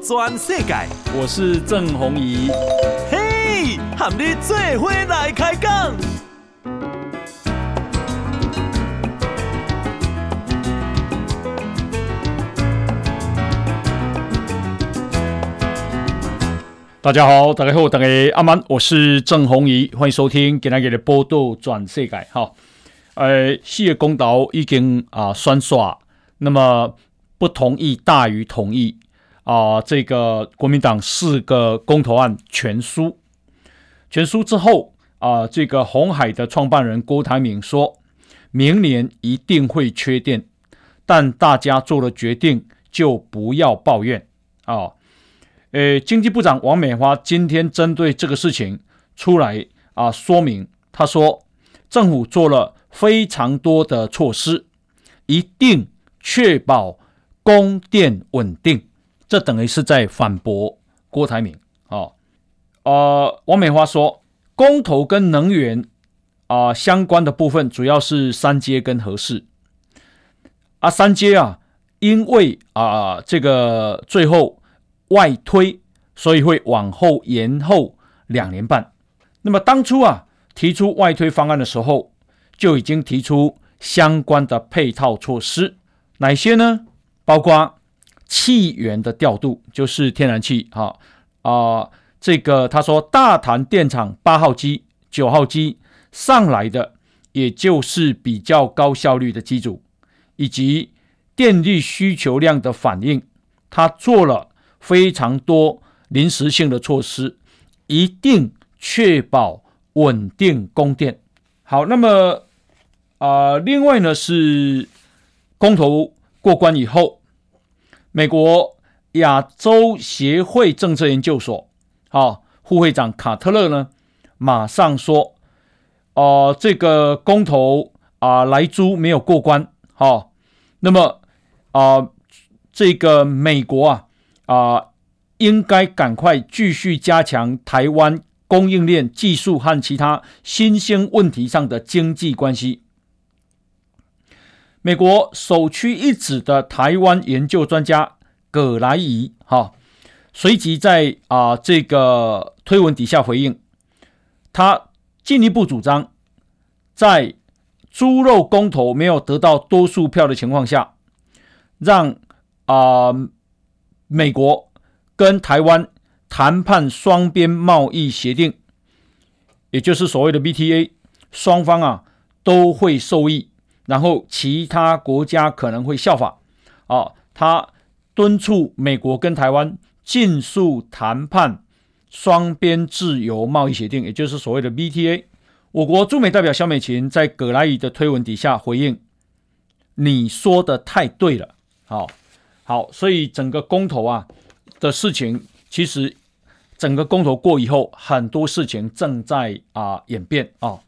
转世界，我是郑宏仪。嘿，和你做伙来开讲。大家好，大家好，大家阿曼，我是郑宏仪，欢迎收听今天的报道全世界。哈，呃，四个公投已经啊宣煞，那么不同意大于同意。啊，这个国民党四个公投案全输，全输之后啊，这个红海的创办人郭台铭说，明年一定会缺电，但大家做了决定就不要抱怨啊。呃，经济部长王美花今天针对这个事情出来啊说明，他说政府做了非常多的措施，一定确保供电稳定。这等于是在反驳郭台铭啊！呃，王美花说，公投跟能源啊、相关的部分，主要是三阶跟核四啊。三阶啊，因为啊、这个最后外推，所以会往后延后两年半。那么当初啊提出外推方案的时候，就已经提出相关的配套措施，哪些呢？包括。气源的调度就是天然气，哈啊，这个他说大潭电厂八号机、九号机上来的，也就是比较高效率的机组，以及电力需求量的反应，他做了非常多临时性的措施，一定确保稳定供电。好，那么啊、另外呢是公投过关以后。美国亚洲协会政策研究所，啊，副会长卡特勒呢，马上说，哦、这个公投啊，莱猪没有过关，好、那么啊、这个美国啊啊，应该赶快继续加强台湾供应链技术和其他新兴问题上的经济关系。美国首屈一指的台湾研究专家葛莱仪哈，随即在啊这个推文底下回应，他进一步主张，在猪肉公投没有得到多数票的情况下，让啊美国跟台湾谈判双边贸易协定，也就是所谓的 BTA，双方啊都会受益。然后其他国家可能会效仿，啊，他敦促美国跟台湾尽速谈判双边自由贸易协定，也就是所谓的 BTA。我国驻美代表萧美琴在葛莱仪的推文底下回应：“你说的太对了。”好，好，所以整个公投啊的事情，其实整个公投过以后，很多事情正在啊演变啊，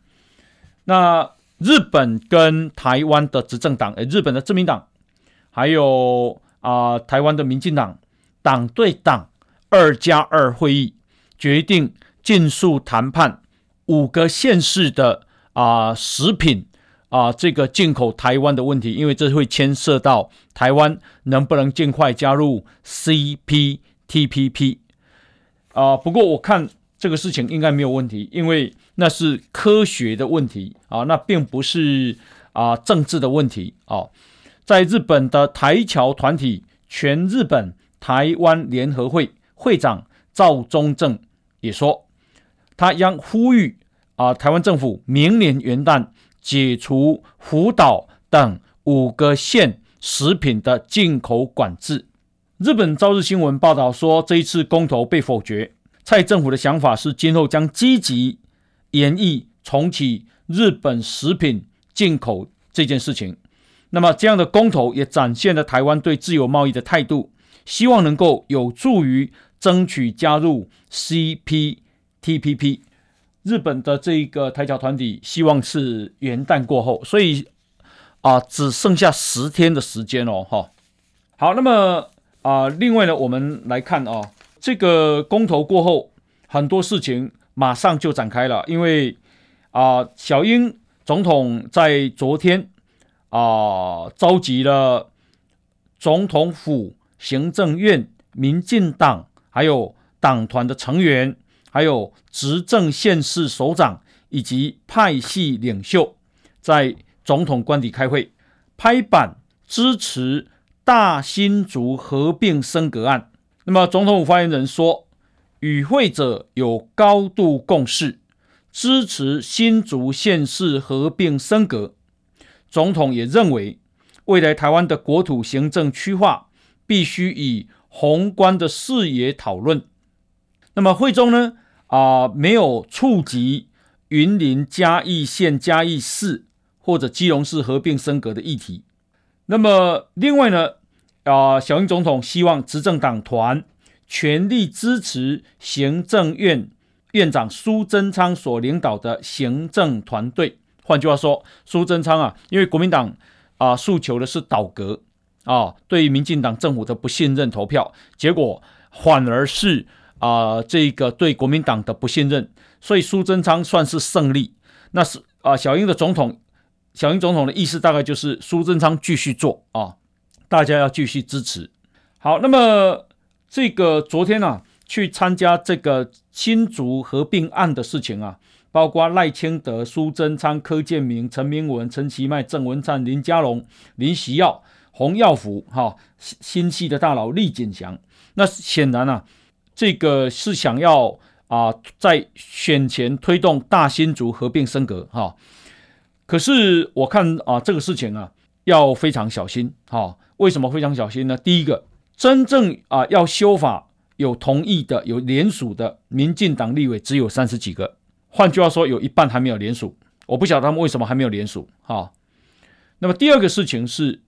那。日本跟台湾的执政党，呃，日本的自民党，还有啊、台湾的民进党，党对党二加二会议决定尽速谈判五个县市的啊、食品啊、这个进口台湾的问题，因为这会牵涉到台湾能不能尽快加入 CPTPP 啊、不过我看这个事情应该没有问题，因为。那是科学的问题啊，那并不是啊政治的问题啊。在日本的台侨团体全日本台湾联合会会长赵忠正也说，他将呼吁啊台湾政府明年元旦解除福岛等五个县食品的进口管制。日本朝日新闻报道说，这一次公投被否决，蔡政府的想法是今后将积极。研议重启日本食品进口这件事情，那么这样的公投也展现了台湾对自由贸易的态度，希望能够有助于争取加入 CPTPP。日本的这一个台侨团体希望是元旦过后，所以啊，只剩下十天的时间哦，哈。好，那么啊，另外呢，我们来看啊，这个公投过后很多事情。马上就展开了，因为啊、小英总统在昨天啊、召集了总统府、行政院、民进党还有党团的成员，还有执政县市首长以及派系领袖，在总统官邸开会，拍板支持大新竹合并升格案。那么总统府发言人说，与会者有高度共识，支持新竹县市合并升格。总统也认为，未来台湾的国土行政区划必须以宏观的视野讨论。那么会中呢，啊、没有触及云林嘉义县嘉义市或者基隆市合并升格的议题。那么另外呢，啊、小英总统希望执政党团全力支持行政院院长苏贞昌所领导的行政团队。换句话说，苏贞昌啊，因为国民党啊诉求的是倒阁啊，对于民进党政府的不信任投票，结果反而是啊这个对国民党的不信任，所以苏贞昌算是胜利。那是啊，小英的总统，小英总统的意思大概就是苏贞昌继续做啊。大家要继续支持。好，那么这个昨天啊，去参加这个新竹合并案的事情啊，包括赖清德、苏贞昌、柯建铭、陈明文、陈其迈、郑文灿、林佳龙、林锡耀、洪耀福，哈，新系的大佬厉锦祥。那显然啊，这个是想要啊，在选前推动大新竹合并升格，哈。可是我看啊，这个事情啊，要非常小心，哈。为什么非常小心呢？第一个，真正啊要修法有同意的、有联署的民进党立委只有三十几个，换句话说，有一半还没有联署。我不晓得他们为什么还没有联署。哈，那么第二个事情是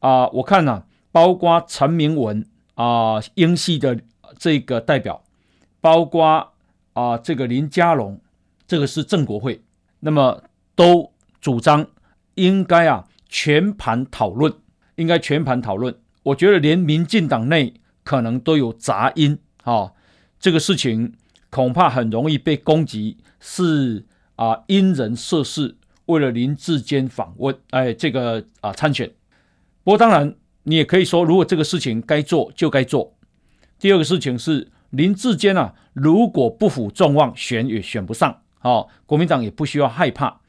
啊，我看呢、包括陈明文啊，英系的这个代表，包括啊这个林佳龙，这个是正国会，那么都主张应该啊全盘讨论。应该全盘讨论，我觉得连民进党内可能都有杂音啊、哦，这个事情恐怕很容易被攻击，是啊因人设事，为了林志坚访问，哎，这个啊参选。不过当然，你也可以说，如果这个事情该做就该做。第二个事情是林志坚啊，如果不负众望，选也选不上，哦，国民党也不需要害怕。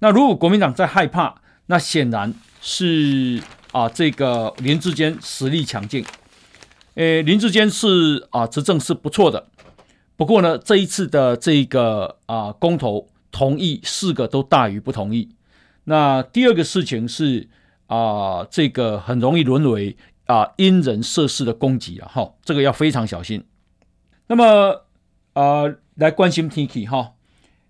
那如果国民党在害怕，那显然是。啊，这个林志坚实力强劲，诶，林志坚是啊执政是不错的，不过呢，这一次的这个啊公投同意四个都大于不同意。那第二个事情是啊，这个很容易沦为啊因人设事的攻击了哈，这个要非常小心。那么啊，来关心天气哈，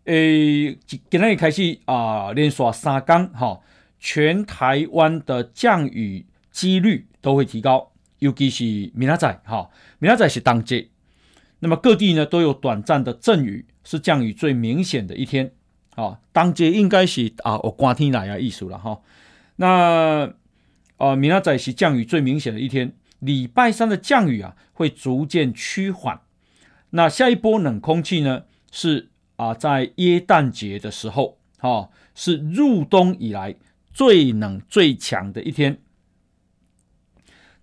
诶，今天开始啊连续三天哈。全台湾的降雨几率都会提高，尤其是明仔载，哈，明仔是当节，那么各地呢都有短暂的阵雨，是降雨最明显的一天，啊，当节应该是啊，我刮天来啊，艺术了哈。那啊，明仔是降雨最明显的一天，礼拜三的降雨啊会逐渐趋缓，那下一波冷空气呢是啊在耶诞节的时候，哈，是入冬以来。最冷最强的一天，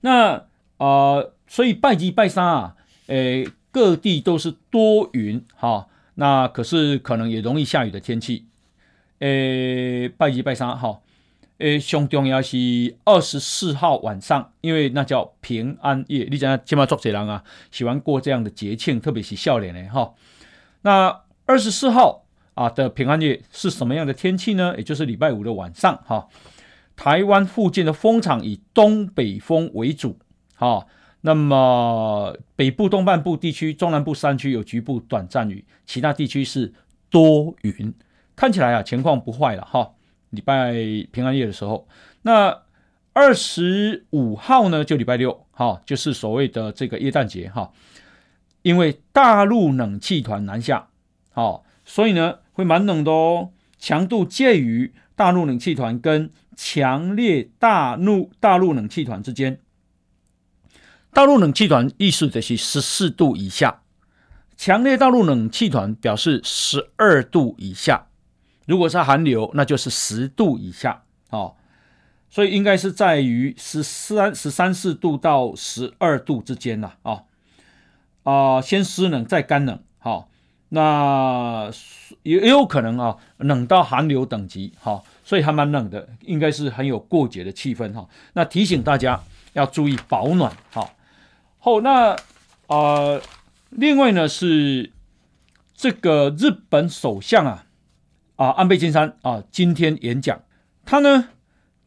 那啊、呃，所以拜一拜三啊，诶，各地都是多云哈、那可是可能也容易下雨的天气，诶，拜一拜三哈，诶，上重要是二十四号晚上，因为那叫平安夜，你讲起码做这人啊，喜欢过这样的节庆，特别是笑脸的哈，那二十四号。啊的平安夜是什么样的天气呢？也就是礼拜五的晚上，哈，台湾附近的风场以东北风为主，哈，那么北部东半部地区、中南部山区有局部短暂雨，其他地区是多云，看起来啊情况不坏了，哈。礼拜平安夜的时候，那二十五号呢就礼拜六，哈，就是所谓的这个耶诞节，哈，因为大陆冷气团南下，好，所以呢。会蛮冷的哦，强度介于大陆冷气团跟强烈大陆大陆冷气团之间。大陆冷气团意思就是十四度以下，强烈大陆冷气团表示十二度以下。如果是寒流，那就是十度以下。哦，所以应该是在于十三十三四度到十二度之间了啊啊，先湿冷再干冷，好、那也也有可能啊，冷到寒流等级，哈、所以还蛮冷的，应该是很有过节的气氛哈、那提醒大家要注意保暖，好、啊，后那啊，另外呢是这个日本首相啊啊安倍晋三啊今天演讲，他呢。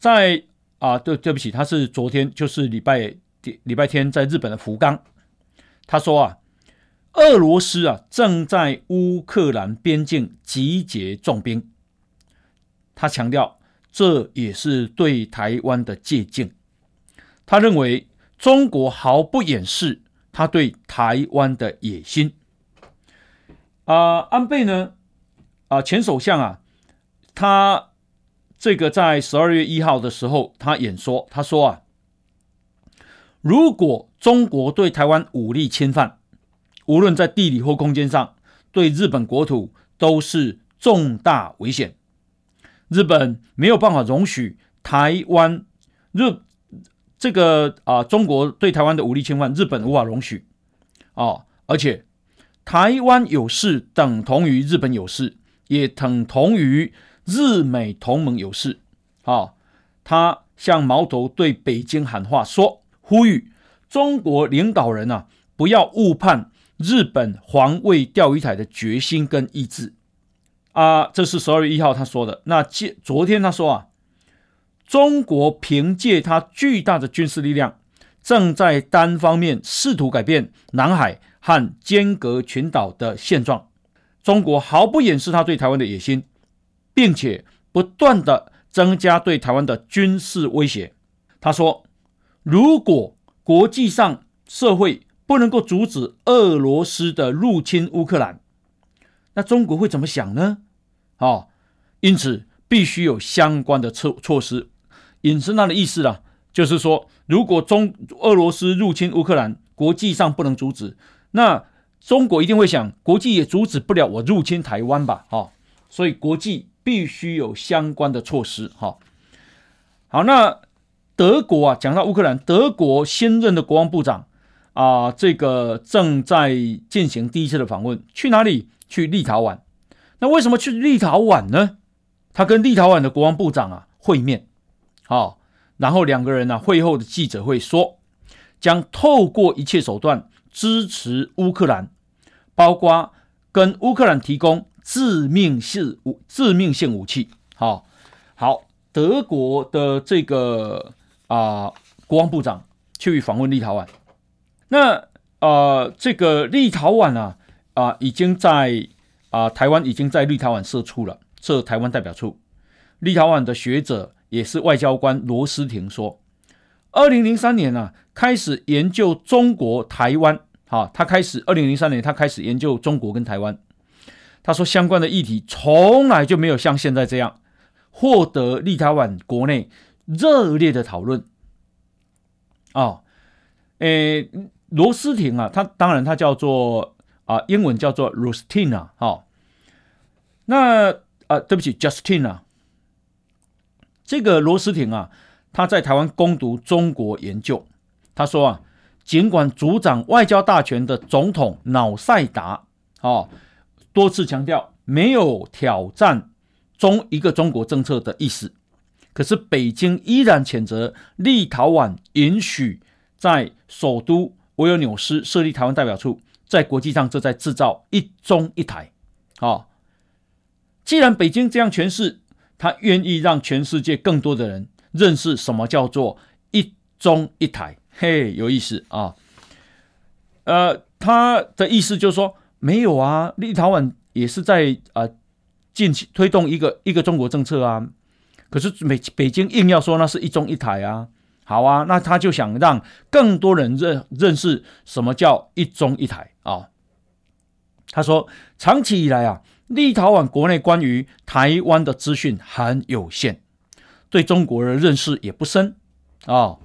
在啊，对对不起，他是昨天，就是礼拜礼拜天，在日本的福冈，他说啊，俄罗斯啊正在乌克兰边境集结重兵，他强调这也是对台湾的借鉴，他认为中国毫不掩饰他对台湾的野心。啊，安倍呢，啊前首相啊，他。这个在十二月一号的时候，他演说，他说啊，如果中国对台湾武力侵犯，无论在地理或空间上，对日本国土都是重大危险。日本没有办法容许台湾日这个啊，中国对台湾的武力侵犯，日本无法容许啊，而且台湾有事等同于日本有事，也等同于。日美同盟有事，啊，他向矛头对北京喊话说，说呼吁中国领导人啊，不要误判日本防卫钓鱼台的决心跟意志啊。这是十二月一号他说的。那昨天他说啊，中国凭借他巨大的军事力量，正在单方面试图改变南海和尖阁群岛的现状。中国毫不掩饰他对台湾的野心。并且不断的增加对台湾的军事威胁。他说：“如果国际上社会不能够阻止俄罗斯的入侵乌克兰，那中国会怎么想呢？”哦，因此必须有相关的措措施。引申他的意思啊，就是说，如果中俄罗斯入侵乌克兰，国际上不能阻止，那中国一定会想，国际也阻止不了我入侵台湾吧？哦，所以国际。必须有相关的措施，哈。好，那德国啊，讲到乌克兰，德国新任的国防部长啊，这个正在进行第一次的访问，去哪里？去立陶宛。那为什么去立陶宛呢？他跟立陶宛的国防部长啊会面，好，然后两个人呢、啊、会后的记者会说，将透过一切手段支持乌克兰，包括跟乌克兰提供。致命性武致命性武器，好，好，德国的这个啊、国防部长去访问立陶宛，那啊、这个立陶宛啊啊、已经在啊、台湾已经在立陶宛设处了，设台湾代表处。立陶宛的学者也是外交官罗斯廷说，二零零三年啊开始研究中国台湾，好，他开始二零零三年他开始研究中国跟台湾。他说：“相关的议题从来就没有像现在这样获得立陶宛国内热烈的讨论。”哦，诶，罗斯廷啊，他当然他叫做啊，英文叫做 Rustina 哈。那啊，对不起，Justina。这个罗斯廷啊，他在台湾攻读中国研究。他说啊，尽管主掌外交大权的总统瑙塞达哦。多次强调没有挑战中一个中国政策的意思，可是北京依然谴责立陶宛允许在首都维尔纽斯设立台湾代表处，在国际上这在制造一中一台。啊，既然北京这样诠释，他愿意让全世界更多的人认识什么叫做一中一台。嘿，有意思啊。呃，他的意思就是说。没有啊，立陶宛也是在啊，近期推动一个一个中国政策啊。可是美北京硬要说那是一中一台啊，好啊，那他就想让更多人认认识什么叫一中一台啊。他说，长期以来啊，立陶宛国内关于台湾的资讯很有限，对中国的认识也不深啊。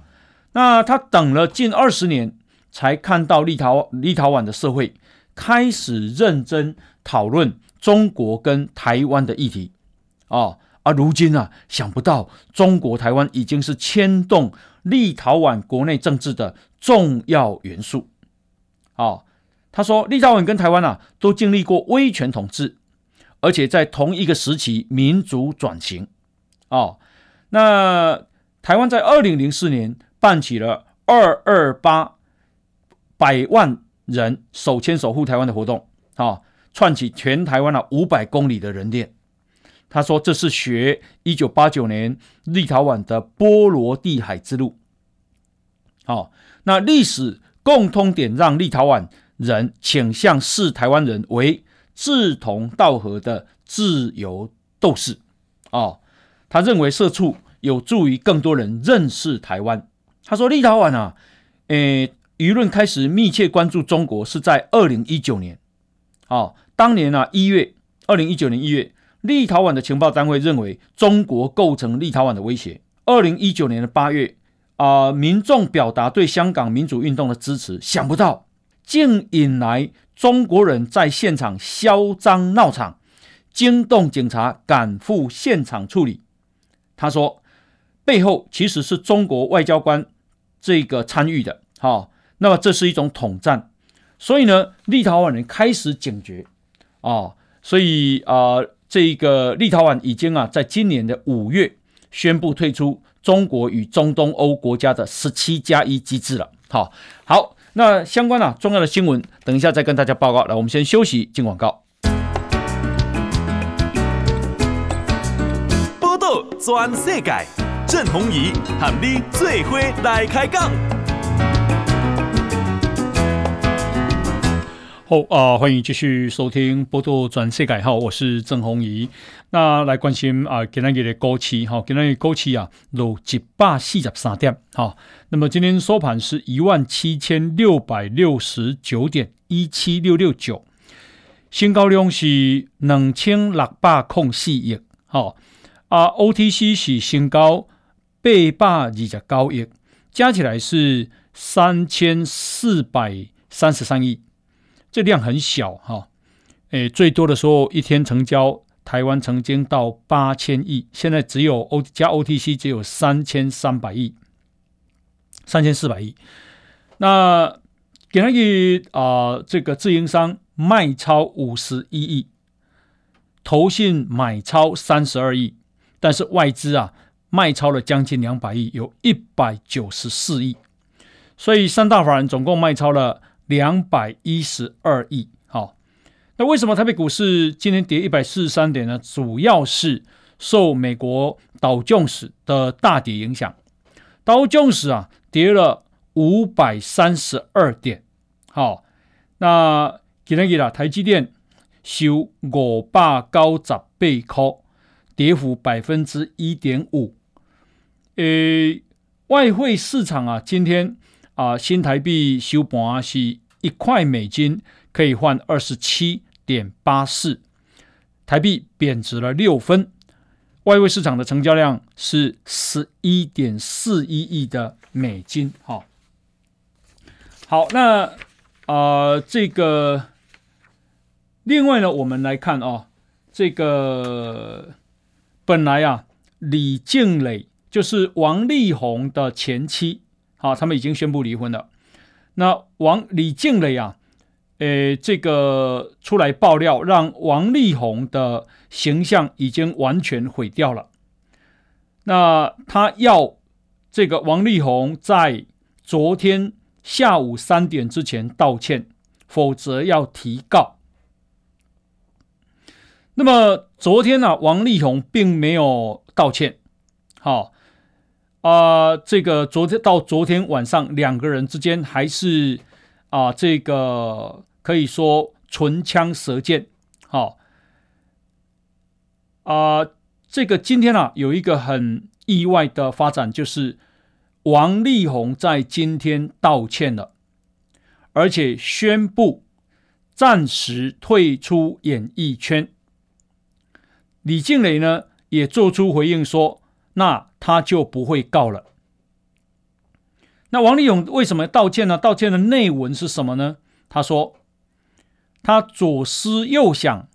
那他等了近二十年，才看到立陶立陶宛的社会。开始认真讨论中国跟台湾的议题，啊啊，如今啊，想不到中国台湾已经是牵动立陶宛国内政治的重要元素。哦，他说，立陶宛跟台湾啊，都经历过威权统治，而且在同一个时期民主转型。哦，那台湾在二零零四年办起了二二八百万人手牵手护台湾的活动，啊、串起全台湾啊五百公里的人链。他说：“这是学一九八九年立陶宛的波罗的海之路。好，那历史共通点让立陶宛人倾向视台湾人为志同道合的自由斗士。哦，他认为社畜有助于更多人认识台湾。他说，立陶宛啊，诶，舆论开始密切关注中国是在二零一九年。哦，当年啊一月，二零一九年一月。”立陶宛的情报单位认为中国构成立陶宛的威胁。二零一九年的八月，啊、民众表达对香港民主运动的支持，想不到竟引来中国人在现场嚣张闹场，惊动警察赶赴现场处理。他说，背后其实是中国外交官这个参与的。好、哦，那么这是一种统战，所以呢，立陶宛人开始警觉啊、哦，所以啊。这个立陶宛已经啊，在今年的五月宣布退出中国与中东欧国家的十七加一机制了。好，好，那相关啊重要的新闻，等一下再跟大家报告。来，我们先休息，进广告。报道全世界，郑弘仪喊你最伙来开讲。好啊、欢迎继续收听《报道全世界》好，我是郑弘仪。那来关心啊，今天的股市哈，今天的股市啊，六一百四十三点哈。那么今天收盘是一万七千六百六十九点一七六六九，新高量是两千六百零四亿。好啊，OTC 是新高八百二十九亿，加起来是三千四百三十三亿。这量很小哈，诶，最多的时候一天成交，台湾曾经到八千亿，现在只有 O 加 OTC 只有三千三百亿，三千四百亿。那给那个啊，这个自营商卖超五十一亿，投信买超三十二亿，但是外资啊卖超了将近两百亿，有一百九十四亿，所以三大法人总共卖超了。两百一十二亿，好，那为什么台北股市今天跌一百四十三点呢？主要是受美国道琼斯的大跌影响，道琼斯啊跌了五百三十二点，好，那今天啦，台积电收五百九十八块，跌幅百分之一点五，诶，外汇市场啊，今天。啊，新台币收盘是一块美金可以换二十七点八四，台币贬值了六分。外汇市场的成交量是十一点四一亿的美金。好，好，那啊、这个另外呢，我们来看啊、哦，这个本来啊，李静蕾就是王力宏的前妻。好，他们已经宣布离婚了。那王李静蕾啊，呃，这个出来爆料，让王力宏的形象已经完全毁掉了。那他要这个王力宏在昨天下午三点之前道歉，否则要提告。那么昨天呢、王力宏并没有道歉。好。啊、这个昨天到昨天晚上，两个人之间还是啊、这个可以说唇枪舌剑。好，啊，这个今天啊，有一个很意外的发展，就是王力宏在今天道歉了，而且宣布暂时退出演艺圈。李静蕾呢，也做出回应说。那他就不会告了。那王力勇为什么道歉呢？道歉的内文是什么呢？他说：“他左思右想，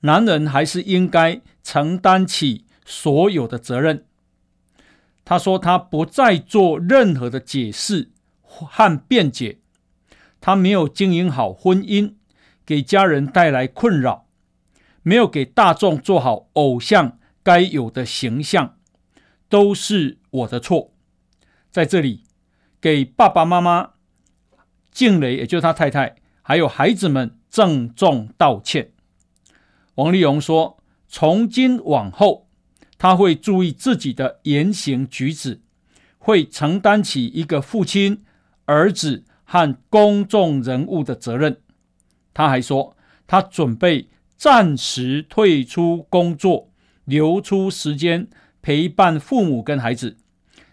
男人还是应该承担起所有的责任。他说他不再做任何的解释和辩解，他没有经营好婚姻，给家人带来困扰，没有给大众做好偶像该有的形象，都是我的错。在这里，给爸爸妈妈静蕾，也就是他太太，还有孩子们郑重道歉。王力宏说：“从今往后，他会注意自己的言行举止，会承担起一个父亲、儿子和公众人物的责任。”他还说：“他准备暂时退出工作，留出时间陪伴父母跟孩子。”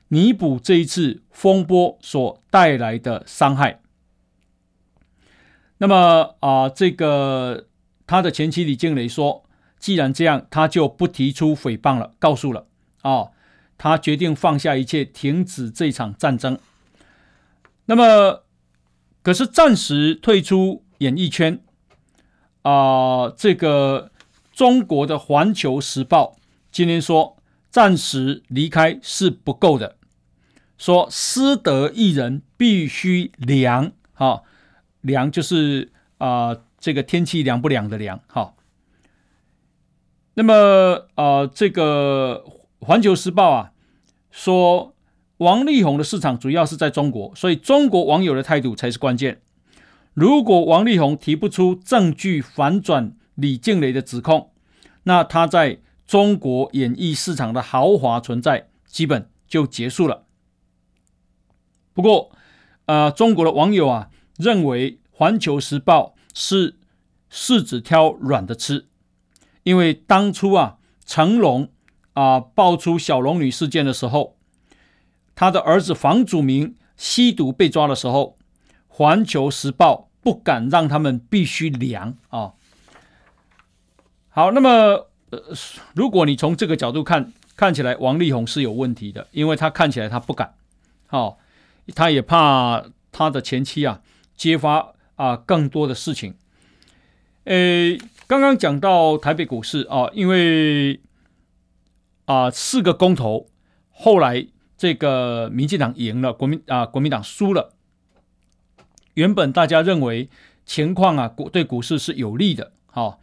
弥补这一次风波所带来的伤害。那么啊、这个他的前妻李静蕾说：“既然这样，他就不提出诽谤了，告诉了啊、他决定放下一切，停止这场战争。那么，可是暂时退出演艺圈啊、这个中国的《环球时报》今天说。”暂时离开是不够的，说失德艺人必须凉，哈，凉就是啊、这个天气凉不凉的凉，哈。那么啊、这个环球时报啊说，王力宏的市场主要是在中国，所以中国网友的态度才是关键。如果王力宏提不出证据反转李静蕾的指控，那他在。中国演艺市场的豪华存在基本就结束了。不过，呃，中国的网友啊认为《环球时报》是柿子挑软的吃，因为当初啊成龙啊爆出小龙女事件的时候，他的儿子房祖名吸毒被抓的时候，《环球时报》不敢让他们必须凉啊。好，那么。呃，如果你从这个角度看，看起来王力宏是有问题的，因为他看起来他不敢，哦，他也怕他的前妻啊揭发啊更多的事情。诶，刚刚讲到台北股市啊，因为啊四个公投，后来这个民进党赢了，国民啊国民党输了。原本大家认为情况啊股对股市是有利的，好、哦。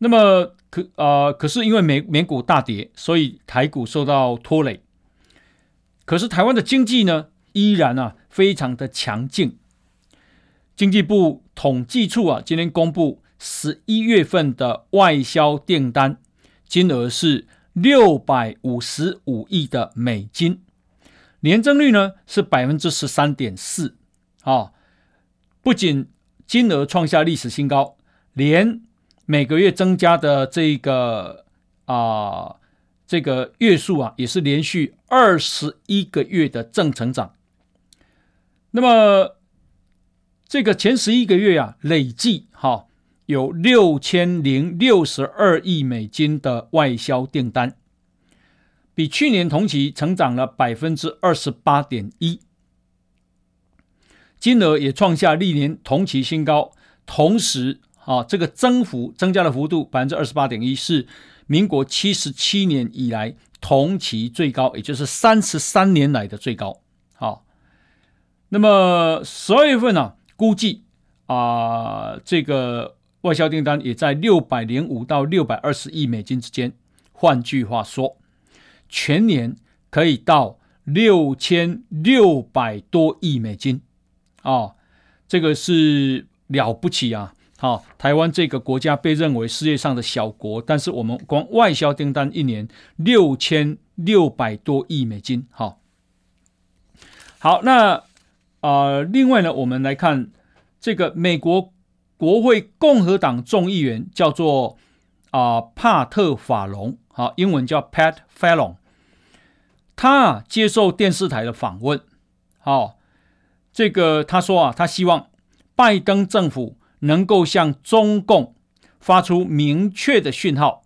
那么可啊、呃，可是因为美美股大跌，所以台股受到拖累。可是台湾的经济呢，依然啊非常的强劲。经济部统计处啊，今天公布十一月份的外销订单金额是六百五十五亿的美金，年增率呢是百分之十三点四。啊，不仅金额创下历史新高，连每个月增加的这个啊、这个月数啊，也是连续二十一个月的正成长。那么，这个前十一个月啊，累计哈、有六千零六十二亿美金的外销订单，比去年同期成长了百分之二十八点一，金额也创下历年同期新高，同时。啊，这个增幅增加的幅度百分之二十八点一，是民国七十七年以来同期最高，也就是三十三年来的最高。好，那么十二月份呢、啊，估计啊，这个外销订单也在六百零五到六百二十亿美金之间。换句话说，全年可以到六千六百多亿美金。啊，这个是了不起啊！好、哦，台湾这个国家被认为世界上的小国，但是我们光外销订单一年六千六百多亿美金。好、哦，好，那、呃，另外呢，我们来看这个美国国会共和党众议员叫做啊、帕特法隆，好，英文叫 Pat Fallon，他接受电视台的访问，好、哦，这个他说啊，他希望拜登政府。能够向中共发出明确的讯号，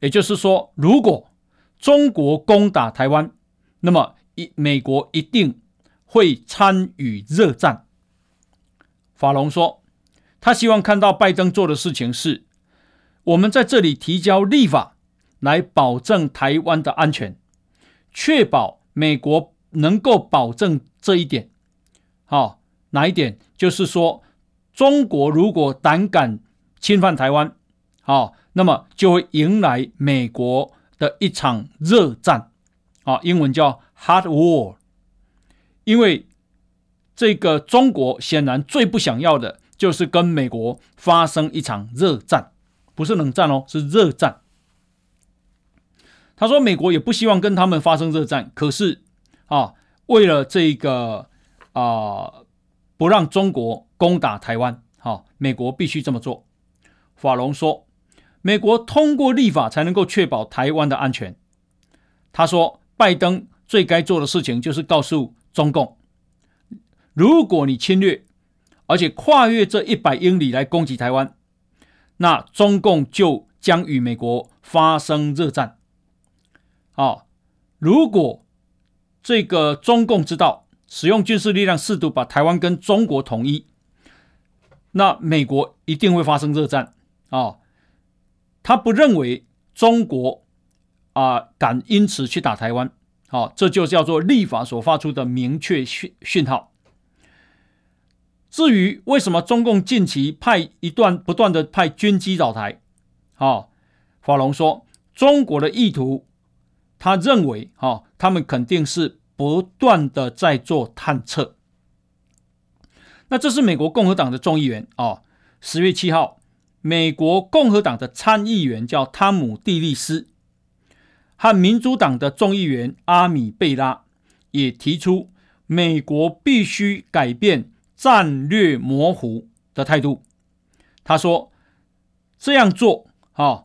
也就是说，如果中国攻打台湾，那么一美国一定会参与热战。法龙说，他希望看到拜登做的事情是，我们在这里提交立法，来保证台湾的安全，确保美国能够保证这一点。好，哪一点？就是说，中国如果胆敢侵犯台湾，好，那么就会迎来美国的一场热战。啊，英文叫 hard war。因为这个中国显然最不想要的就是跟美国发生一场热战，不是冷战哦，是热战。他说，美国也不希望跟他们发生热战，可是啊，为了这个啊，不让中国攻打台湾，好，美国必须这么做。法龙说，美国通过立法才能够确保台湾的安全。他说，拜登最该做的事情就是告诉中共，如果你侵略，而且跨越这一百英里来攻击台湾，那中共就将与美国发生热战。啊，如果这个中共知道使用军事力量试图把台湾跟中国统一，那美国一定会发生热战啊！他不认为中国啊敢因此去打台湾，好，这就叫做立法所发出的明确讯讯号。至于为什么中共近期派一段不断的派军机扰台，啊，法龙说中国的意图。他认为，哈，他们肯定是不断的在做探测。那这是美国共和党的众议员啊，十月七号，美国共和党的参议员叫汤姆·蒂利斯，和民主党的众议员阿米·贝拉也提出，美国必须改变战略模糊的态度。他说，这样做，啊，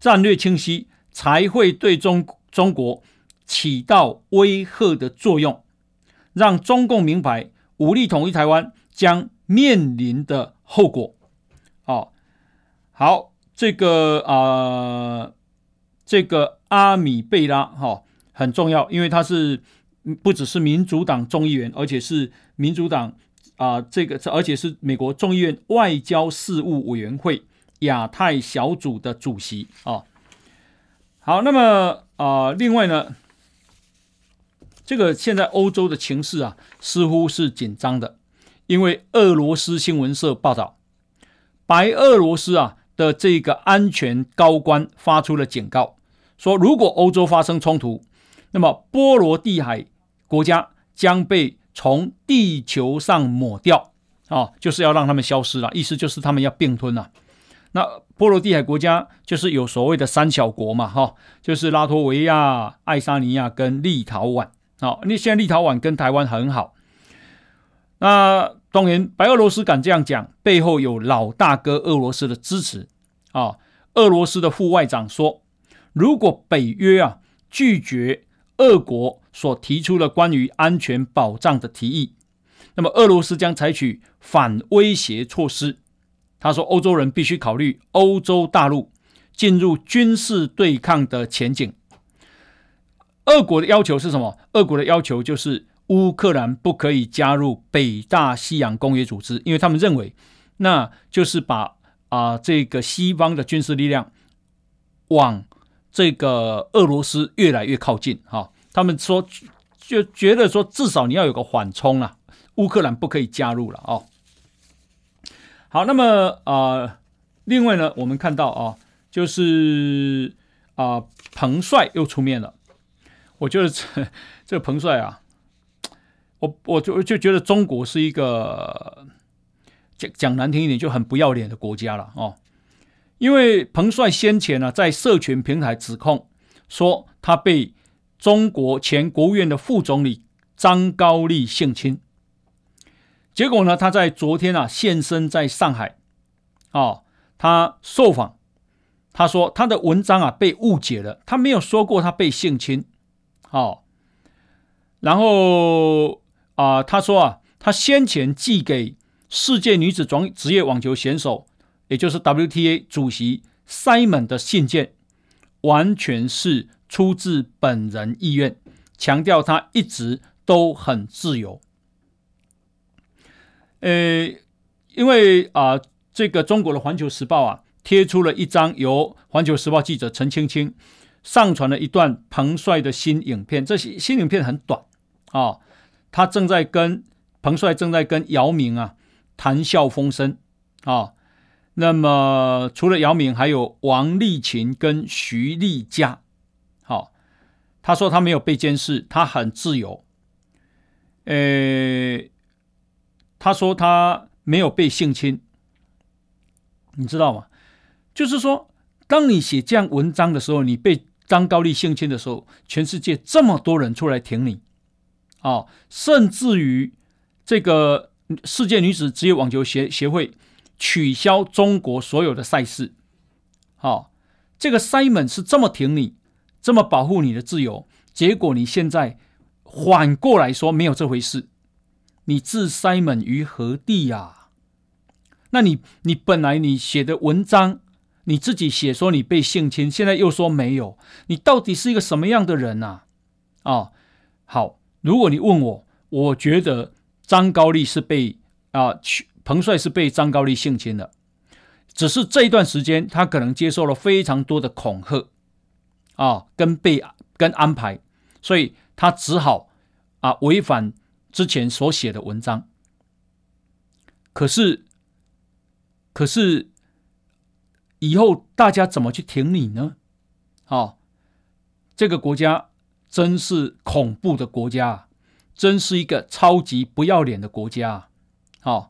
战略清晰才会对中。中国起到威吓的作用，让中共明白武力统一台湾将面临的后果。哦，好，这个啊、呃，这个阿米贝拉哈、很重要，因为他是不只是民主党众议员，而且是民主党啊、呃，这个而且是美国众议院外交事务委员会亚太小组的主席啊。哦好，那么啊、另外呢，这个现在欧洲的情势啊，似乎是紧张的，因为俄罗斯新闻社报道，白俄罗斯啊的这个安全高官发出了警告，说如果欧洲发生冲突，那么波罗的海国家将被从地球上抹掉啊，就是要让他们消失了，意思就是他们要并吞了。那波罗的海国家就是有所谓的三小国嘛，哈，就是拉脱维亚、爱沙尼亚跟立陶宛。好，那现在立陶宛跟台湾很好。那当然，白俄罗斯敢这样讲，背后有老大哥俄罗斯的支持啊。俄罗斯的副外长说，如果北约啊拒绝俄国所提出的关于安全保障的提议，那么俄罗斯将采取反威胁措施。他说：“欧洲人必须考虑欧洲大陆进入军事对抗的前景。俄国的要求是什么？俄国的要求就是乌克兰不可以加入北大西洋公约组织，因为他们认为那就是把啊这个西方的军事力量往这个俄罗斯越来越靠近。哈，他们说就觉得说至少你要有个缓冲啊，乌克兰不可以加入了哦。”好，那么啊、另外呢，我们看到啊，就是啊，彭帅又出面了。我觉得这 这个彭帅啊，我我就就觉得中国是一个讲讲难听一点就很不要脸的国家了哦。因为彭帅先前呢，在社群平台指控说他被中国前国务院的副总理张高丽性侵。结果呢，他在昨天啊现身在上海，哦，他受访，他说他的文章啊被误解了，他没有说过他被性侵，哦，然后啊、他说啊，他先前寄给世界女子总职业网球选手，也就是 WTA 主席 Simon 的信件，完全是出自本人意愿，强调他一直都很自由。呃，因为啊，这个中国的《环球时报》啊贴出了一张由《环球时报》记者陈青青上传了一段彭帅的新影片，这些新影片很短啊、哦，他正在跟彭帅正在跟姚明啊谈笑风生啊、哦。那么除了姚明，还有王丽琴跟徐丽佳。好、哦，他说他没有被监视，他很自由。呃，他说他没有被性侵，你知道吗？就是说，当你写这样文章的时候，你被张高丽性侵的时候，全世界这么多人出来挺你，啊、哦，甚至于这个世界女子职业网球协协会取消中国所有的赛事，好、哦，这个 Simon 是这么挺你，这么保护你的自由，结果你现在反过来说没有这回事，你置 Simon 于何地呀、啊？那你你本来你写的文章。你自己写说你被性侵，现在又说没有，你到底是一个什么样的人呐？啊、哦，好，如果你问我，我觉得张高丽是被啊，彭帅是被张高丽性侵的，只是这一段时间他可能接受了非常多的恐吓啊、跟被跟安排，所以他只好啊违反之前所写的文章。可是，可是。以后大家怎么去挺你呢？哦，这个国家真是恐怖的国家，真是一个超级不要脸的国家。哦，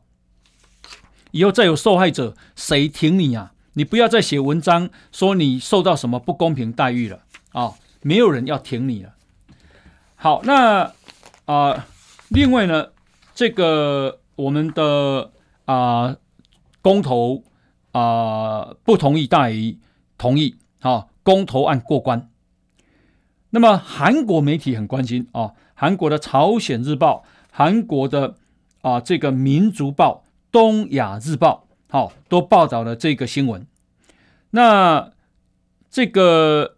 以后再有受害者，谁挺你啊？你不要再写文章说你受到什么不公平待遇了啊、哦！没有人要挺你了。好，那啊、另外呢，这个我们的啊、呃、公投。啊、不同意大于同意，啊、公投案过关。那么韩国媒体很关心啊、哦，韩国的朝鲜日报、韩国的啊这个民族报、东亚日报，好、哦，都报道了这个新闻。那这个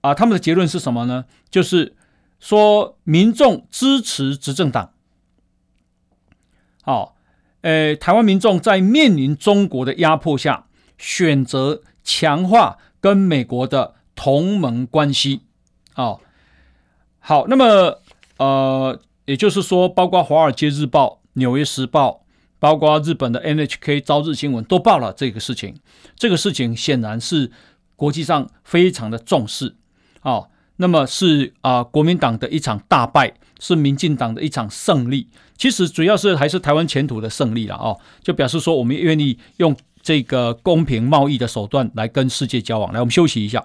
啊，他们的结论是什么呢？就是说民众支持执政党，好、呃，台湾民众在面临中国的压迫下，选择强化跟美国的同盟关系。哦，好，那么呃，也就是说，包括《华尔街日报》、《纽约时报》，包括日本的 NHK 朝日新闻都报了这个事情。这个事情显然是国际上非常的重视。哦，那么是啊、国民党的一场大败。是民进党的一场胜利，其实主要是还是台湾前途的胜利了哦，就表示说我们愿意用这个公平贸易的手段来跟世界交往。来，我们休息一下。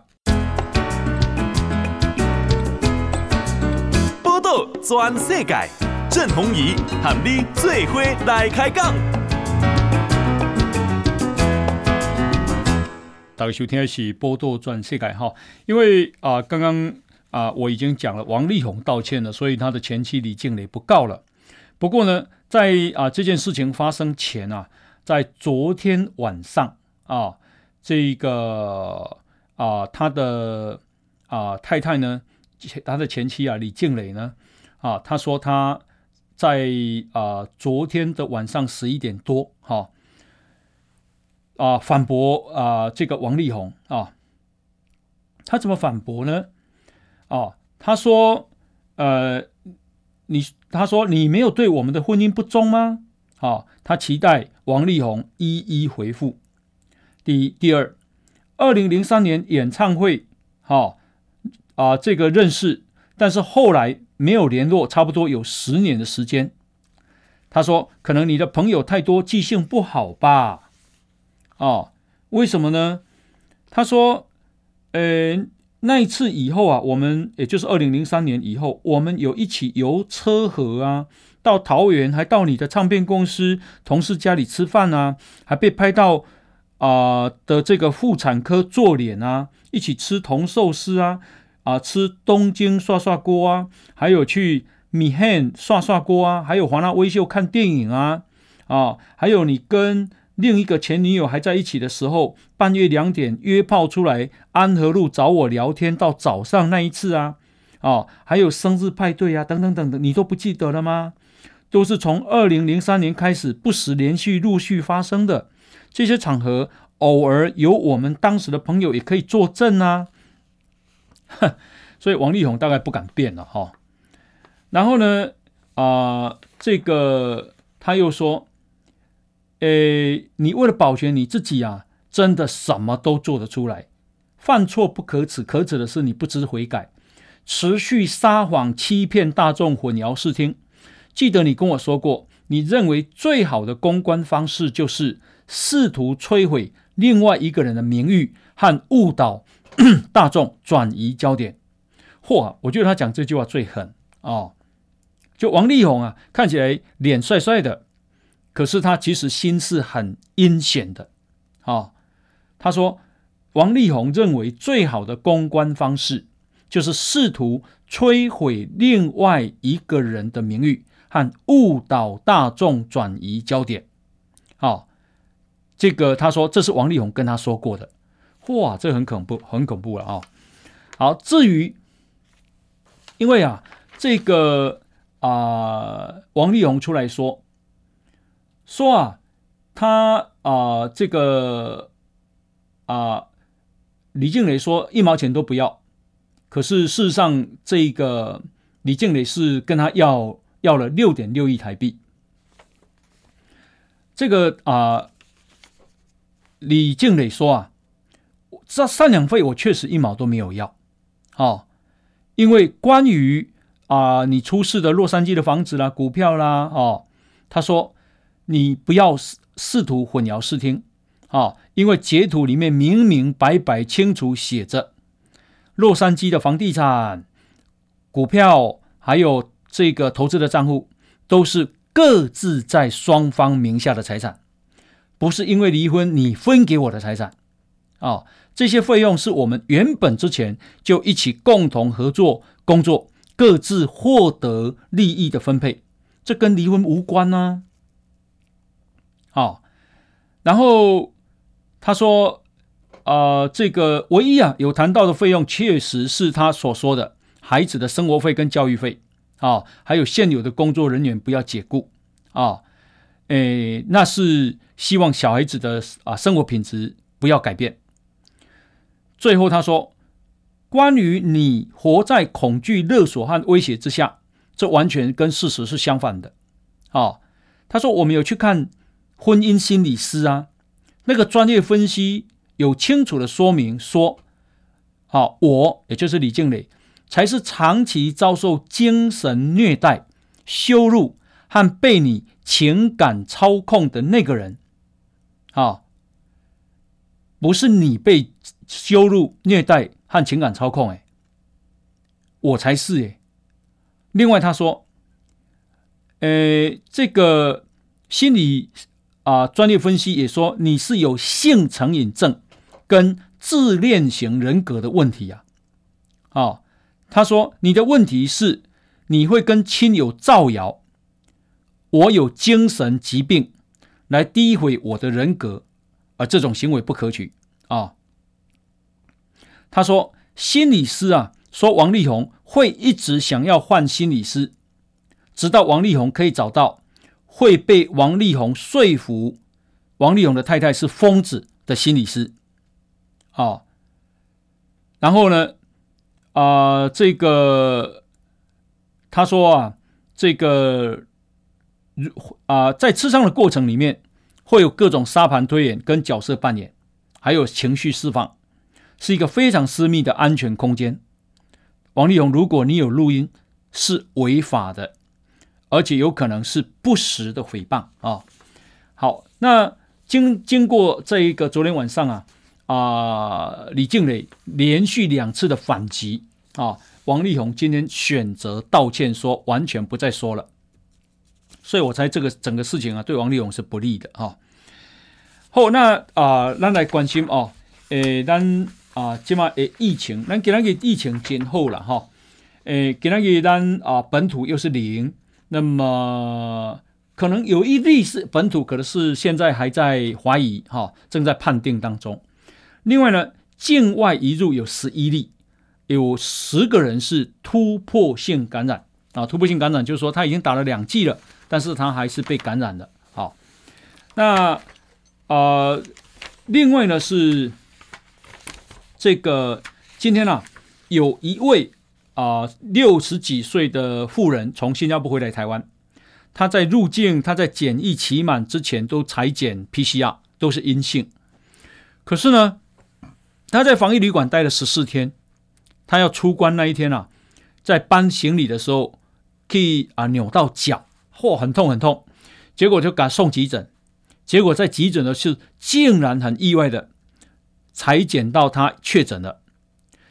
波道全世界，郑弘仪喊你最伙来开讲。大家收听的是报道全世界哈，因为啊，刚刚。啊，我已经讲了，王力宏道歉了，所以他的前妻李静蕾不告了。不过呢，在啊这件事情发生前啊，在昨天晚上啊，这个啊他的啊太太呢，他的前妻啊李静蕾呢，啊他说他在啊昨天的晚上十一点多，哈啊，反驳啊这个王力宏啊，他怎么反驳呢？哦，他说，呃，你他说你没有对我们的婚姻不忠吗？哦，他期待王力宏一一回复。第一，第二，二零零三年演唱会，哦，啊、呃，这个认识，但是后来没有联络，差不多有十年的时间。他说，可能你的朋友太多，记性不好吧？哦，为什么呢？他说，呃。那一次以后啊，我们也就是二零零三年以后，我们有一起游车河啊，到桃园，还到你的唱片公司同事家里吃饭啊，还被拍到啊、的这个妇产科做脸啊，一起吃铜寿司啊，啊、吃东京涮涮锅啊，还有去米汉涮涮锅啊，还有华纳威秀看电影啊，啊，还有你跟。另一个前女友还在一起的时候，半夜两点约炮出来安和路找我聊天到早上那一次啊，哦，还有生日派对啊，等等等等，你都不记得了吗？都是从二零零三年开始不时连续陆续发生的这些场合，偶尔有我们当时的朋友也可以作证啊。所以王力宏大概不敢变了哈。然后呢，啊、这个他又说，诶，你为了保全你自己啊，真的什么都做得出来。犯错不可耻，可耻的是你不知悔改，持续撒谎欺骗大众，混淆视听。记得你跟我说过，你认为最好的公关方式就是试图摧毁另外一个人的名誉和误导 大众，转移焦点。嚯，我觉得他讲这句话最狠！哦就王力宏啊，看起来脸帅帅的，可是他其实心是很阴险的。啊、哦，他说王力宏认为最好的公关方式就是试图摧毁另外一个人的名誉和误导大众转移焦点。好、哦，这个他说这是王力宏跟他说过的。哇，这很恐怖，很恐怖了啊、哦！好，至于因为啊，这个。啊、王力宏出来说说啊，他啊、这个啊、李静蕾说一毛钱都不要，可是事实上，这个李静蕾是跟他要要了六点六亿台币。这个啊、李静蕾说啊，这赡养费我确实一毛都没有要，哦，因为关于。啊、你出示的洛杉矶的房子啦、股票啦，哦，他说你不要试试图混淆视听。啊、因为截图里面明明白白清楚写着，洛杉矶的房地产、股票还有这个投资的账户都是各自在双方名下的财产，不是因为离婚你分给我的财产。啊、哦，这些费用是我们原本之前就一起共同合作工作。各自获得利益的分配，这跟离婚无关呢、好、哦，然后他说：“呃，这个唯一啊有谈到的费用，确实是他所说的孩子的生活费跟教育费啊、还有现有的工作人员不要解雇啊，诶、那是希望小孩子的啊生活品质不要改变。”最后他说。关于你活在恐惧、勒索和威胁之下，这完全跟事实是相反的。啊、哦，他说我们有去看婚姻心理师啊，那个专业分析有清楚的说明说，好、哦，我也就是李静蕾，才是长期遭受精神虐待、羞辱和被你情感操控的那个人。啊、不是你被羞辱、虐待。和情感操控，哎，我才是哎。另外，他说，呃，这个心理啊专业分析也说你是有性成瘾症跟自恋型人格的问题呀。啊，他说你的问题是你会跟亲友造谣，我有精神疾病来诋毁我的人格，而这种行为不可取啊。他说：“心理师啊，说王力宏会一直想要换心理师，直到王力宏可以找到会被王力宏说服王力宏的太太是疯子的心理师。”啊，然后呢，啊、这个他说啊，这个如啊、在咨商的过程里面，会有各种沙盘推演跟角色扮演，还有情绪释放。是一个非常私密的安全空间。王力宏，如果你有录音，是违法的，而且有可能是不实的诽谤啊。好，那经经过这一个昨天晚上啊啊、李静蕾连续两次的反击啊，王力宏今天选择道歉，说完全不再说了。所以我猜这个整个事情啊，对王力宏是不利的啊。好，那啊，咱、来关心哦，诶，咱。啊，即马诶疫情，咱今仔日疫情真好了哈。诶，今仔日咱啊本土又是零，那么可能有一例是本土，可能是现在还在怀疑哈，正在判定当中。另外呢，境外移入有十一例，有十个人是突破性感染啊。突破性感染就是说他已经打了两剂了，但是他还是被感染了。好，那、呃，另外呢是。这个今天呢、啊，有一位啊六十几岁的妇人从新加坡回来台湾，她在入境、她在检疫期满之前都采检 PCR 都是阴性，可是呢，她在防疫旅馆待了十四天，她要出关那一天啊，在搬行李的时候可以啊扭到脚，嚯、很痛很痛，结果就给她送急诊，结果在急诊的是竟然很意外的采检到她确诊了。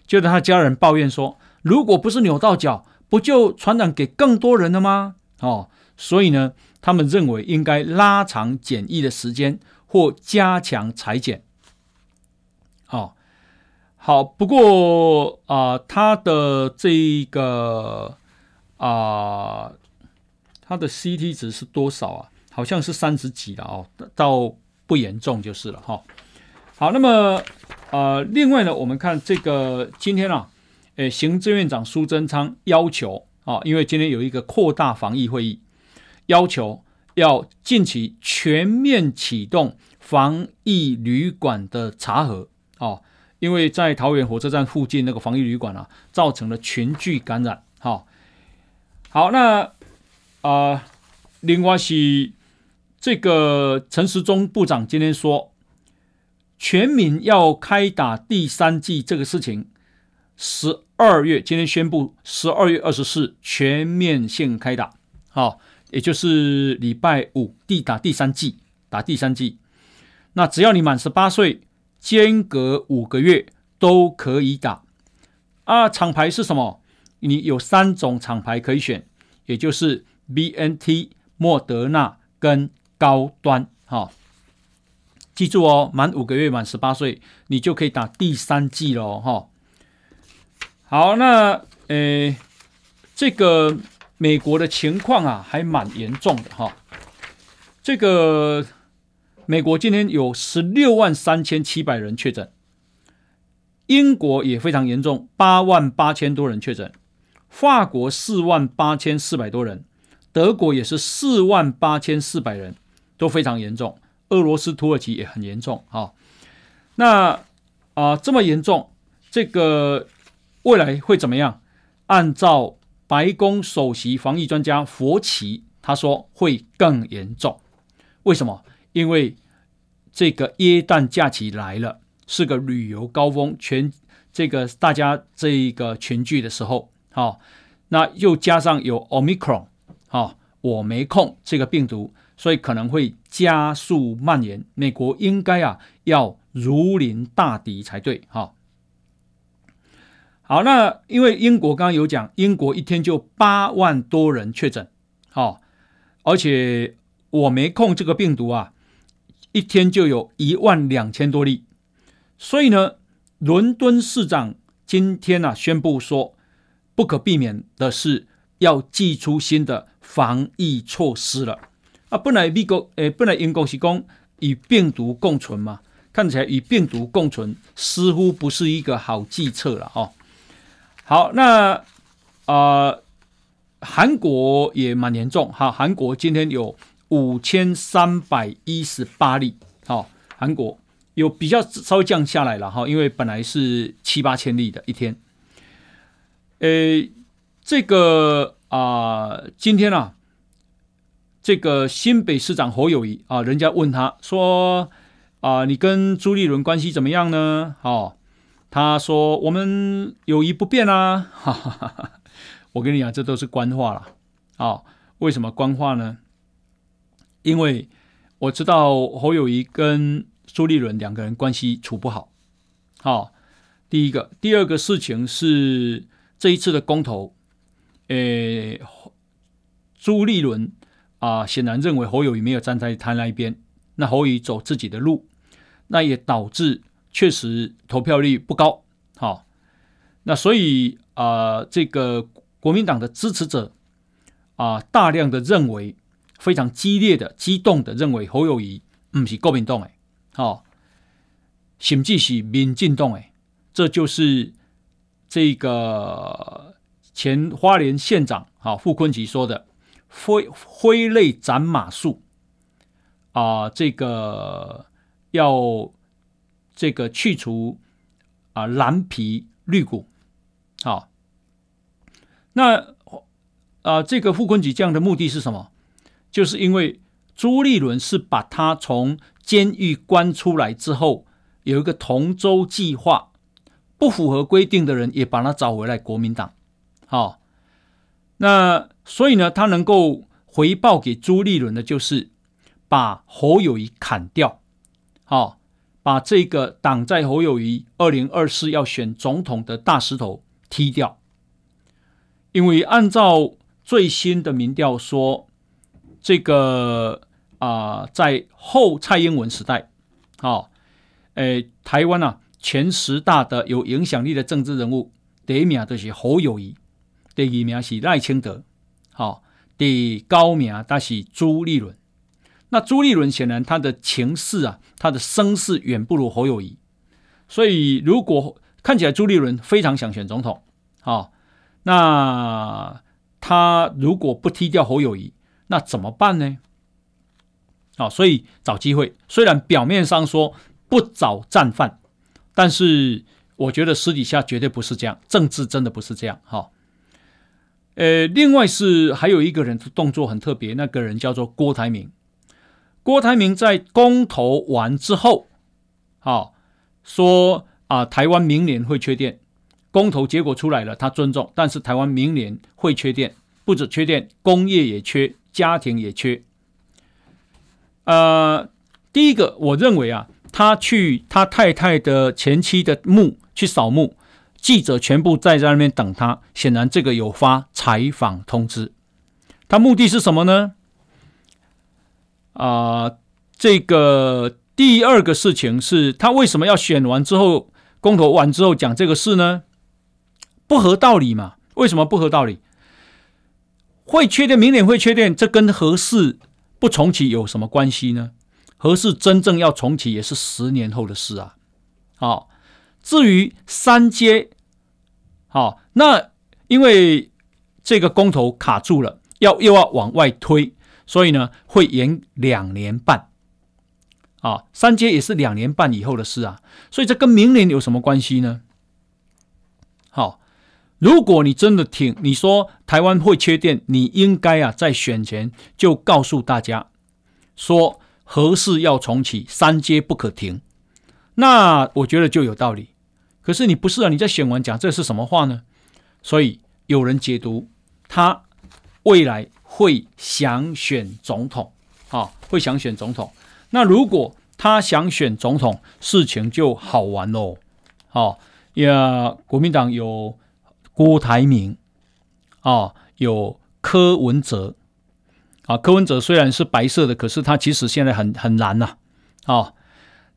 就让他家人抱怨说：“如果不是扭到脚，不就传染给更多人了吗？”哦，所以呢，他们认为应该拉长检疫的时间或加强裁剪。哦，好，不过啊、呃，他的这个啊、呃，他的 CT 值是多少啊？好像是三十几了哦，倒不严重就是了哈。哦好，那么呃，另外呢，我们看这个今天啊，诶，行政院长苏贞昌要求啊，因为今天有一个扩大防疫会议，要求要近期全面启动防疫旅馆的查核啊，因为在桃园火车站附近那个防疫旅馆啊，造成了群聚感染。好，好，那啊、呃，另外是这个陈时中部长今天说。全民要开打第三剂这个事情，十二月今天宣布，十二月二十四全面性开打，好，也就是礼拜五第打第三剂，打第三剂。那只要你满十八岁，间隔五个月都可以打。啊，厂牌是什么？你有三种厂牌可以选，也就是 BNT、莫德纳跟高端，哈。记住哦，满五个月，满十八岁，你就可以打第三剂了哈。好，那呃，这个美国的情况啊，还蛮严重的哈。这个美国今天有十六万三千七百人确诊，英国也非常严重，八万八千多人确诊，法国四万八千四百多人，德国也是四万八千四百人，都非常严重。俄罗斯、土耳其也很严重啊。那啊、这么严重，这个未来会怎么样？按照白宫首席防疫专家佛奇他说，会更严重。为什么？因为这个耶诞假期来了，是个旅游高峰，全这个大家这一个群聚的时候，好，那又加上有 Omicron，好，我没空这个病毒。所以可能会加速蔓延，美国应该啊要如临大敌才对哈。好，那因为英国刚刚有讲，英国一天就八万多人确诊，好，而且我没空这个病毒啊，一天就有一万两千多例，所以呢，伦敦市长今天啊宣布说，不可避免的是要祭出新的防疫措施了。啊，本来美国诶，本来英国是讲与病毒共存嘛，看起来与病毒共存似乎不是一个好计策了哦。好，那啊、韩国也蛮严重哈，韩国今天有五千三百一十八例，好、韩国有比较稍微降下来了哈，因为本来是七八千例的一天。诶，这个啊、今天啊。这个新北市长侯友谊啊，人家问他说：“啊，你跟朱立伦关系怎么样呢？”哦，他说：“我们友谊不变啊。”哈哈哈哈，我跟你讲，这都是官话了。哦，为什么官话呢？因为我知道侯友谊跟朱立伦两个人关系处不好。好，哦，第一个，第二个事情是这一次的公投，诶，朱立伦。啊，显然认为侯友谊没有站在他那一边，那侯友谊走自己的路，那也导致确实投票率不高。好，那所以啊，这个国民党的支持者啊，大量的认为非常激烈的、激动的认为侯友谊不是国民党诶，好，甚至是民进党诶，这就是这个前花莲县长啊傅崐萁说的。挥挥泪斩马谡啊！这个要这个去除啊蓝皮绿骨好，那啊、这个傅昆萁这样的目的是什么？就是因为朱立伦是把他从监狱关出来之后，有一个同舟计划，不符合规定的人也把他找回来国民党。好，那所以呢，他能够回报给朱立伦的，就是把侯友谊砍掉。好。把这个挡在侯友谊二零二四要选总统的大石头踢掉，因为按照最新的民调说，这个啊、在后蔡英文时代，好、哦，诶，台湾啊，前十大的有影响力的政治人物，第一名就是侯友谊，第二名是赖清德，好、哦，第高名但是朱立伦。那朱立伦显然他的情势啊，他的声势远不如侯友谊，所以如果看起来朱立伦非常想选总统，好，那他如果不踢掉侯友宜，那怎么办呢？好，所以找机会，虽然表面上说不找战犯，但是我觉得私底下绝对不是这样，政治真的不是这样。哈，呃，另外是还有一个人的动作很特别，那个人叫做郭台铭。郭台铭在公投完之后，好说啊，台湾明年会缺电。公投结果出来了，他尊重，但是台湾明年会缺电，不止缺电，工业也缺，家庭也缺。呃，第一个，我认为啊，他去他太太的前妻的墓去扫墓，记者全部在在那边等他，显然这个有发采访通知。他目的是什么呢？啊、这个第二个事情是他为什么要选完之后公投完之后讲这个事呢？不合道理嘛？为什么不合道理？会缺电，明年会缺电，这跟核四不重启有什么关系呢？核四真正要重启也是十年后的事啊。好，至于三阶，好，那因为这个公投卡住了，要又要往外推。所以呢，会延两年半，啊，三阶也是两年半以后的事啊。所以这跟明年有什么关系呢？好，如果你真的听你说台湾会缺电，你应该啊在选前就告诉大家说何事要重启，三阶不可停。那我觉得就有道理。可是你不是啊，你在选完讲这是什么话呢？所以有人解读他未来。会想选总统，啊，会想选总统。那如果他想选总统，事情就好玩喽。好，呀，国民党有郭台铭，啊，有柯文哲，啊，柯文哲虽然是白色的，可是他其实现在很很蓝呐，啊，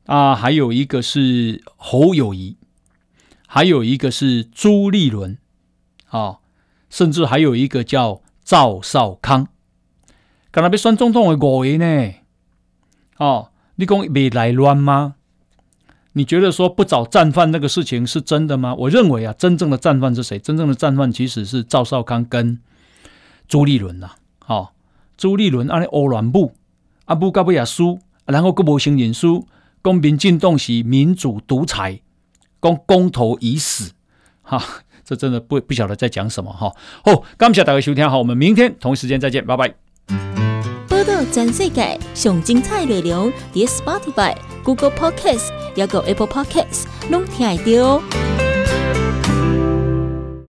啊，还有一个是侯友谊，还有一个是朱立伦，啊，甚至还有一个叫。赵少康，刚才被选总统的五个呢？哦，你讲未来乱吗？你觉得说不找战犯那个事情是真的吗？我认为啊，真正的战犯是谁？真正的战犯其实是赵少康跟朱立伦呐、啊。好、哦，朱立伦安尼欧乱部，阿布加布亚输，然后国无承认输，讲民进党是民主独裁，讲公投已死，哈、这真的不不晓得在讲什么哈。好，感谢大家收听，好，我们明天同一时间再见，拜拜。报道全世界上精彩内容，点 Spotify、Google Podcast 还有 Apple Podcast，拢听得到。